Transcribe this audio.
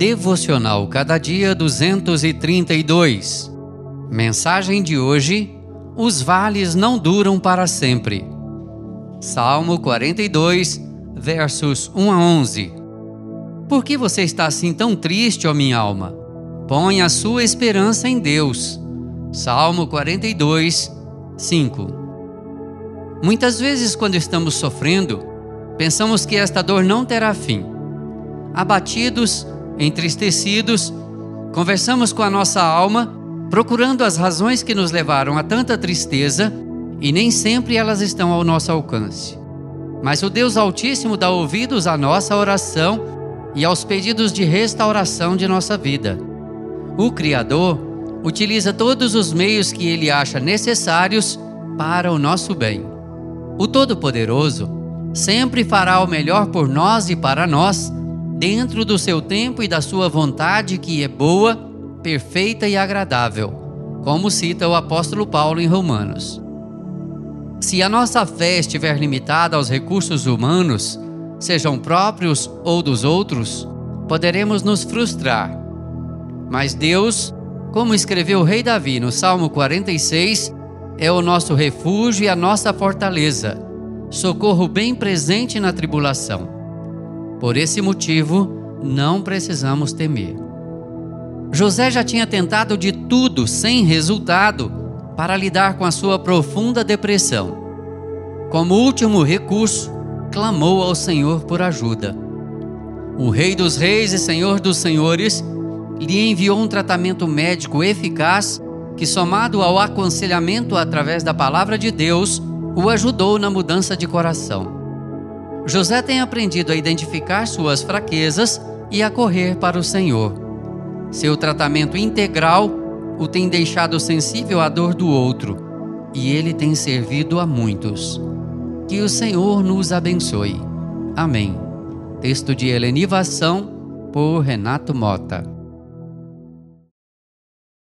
Devocional Cada Dia 232. Mensagem de hoje: Os vales não duram para sempre. Salmo 42, versos 1 a 11. Por que você está assim tão triste, ó minha alma? Põe a sua esperança em Deus. Salmo 42, 5. Muitas vezes, quando estamos sofrendo, pensamos que esta dor não terá fim. Abatidos, entristecidos, conversamos com a nossa alma, procurando as razões que nos levaram a tanta tristeza e nem sempre elas estão ao nosso alcance. Mas o Deus Altíssimo dá ouvidos à nossa oração e aos pedidos de restauração de nossa vida. O Criador utiliza todos os meios que ele acha necessários para o nosso bem. O Todo-Poderoso sempre fará o melhor por nós e para nós, dentro do seu tempo e da sua vontade, que é boa, perfeita e agradável, como cita o apóstolo Paulo em Romanos. Se a nossa fé estiver limitada aos recursos humanos, sejam próprios ou dos outros, poderemos nos frustrar. Mas Deus, como escreveu o rei Davi no Salmo 46, é o nosso refúgio e a nossa fortaleza, socorro bem presente na tribulação. Por esse motivo, não precisamos temer. José já tinha tentado de tudo sem resultado para lidar com a sua profunda depressão. Como último recurso, clamou ao Senhor por ajuda. O Rei dos Reis e Senhor dos Senhores lhe enviou um tratamento médico eficaz que, somado ao aconselhamento através da palavra de Deus, o ajudou na mudança de coração. José tem aprendido a identificar suas fraquezas e a correr para o Senhor. Seu tratamento integral o tem deixado sensível à dor do outro e ele tem servido a muitos. Que o Senhor nos abençoe. Amém. Texto de Helenivação por Renato Mota.